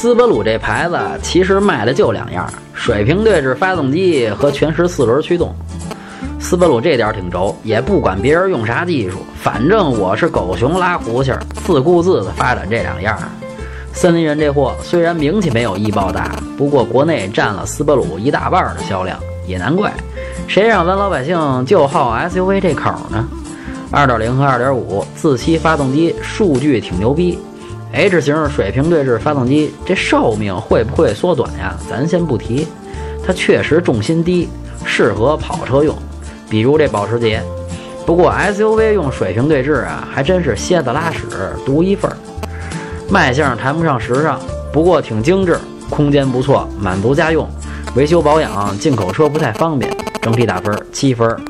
斯巴鲁这牌子其实卖的就两样：水平对置发动机和全时四轮驱动。斯巴鲁这点挺轴，也不管别人用啥技术，反正我是狗熊拉胡琴，自顾自的发展这两样。森林人这货虽然名气没有易爆大，不过国内占了斯巴鲁一大半的销量，也难怪。谁让咱老百姓就好 SUV 这口呢？二点零和二点五自吸发动机数据挺牛逼，H 型水平对置发动机这寿命会不会缩短呀？咱先不提，它确实重心低，适合跑车用，比如这保时捷。不过 SUV 用水平对置啊，还真是蝎子拉屎独一份儿。卖相谈不上时尚，不过挺精致，空间不错，满足家用。维修保养，进口车不太方便。整体打分七分。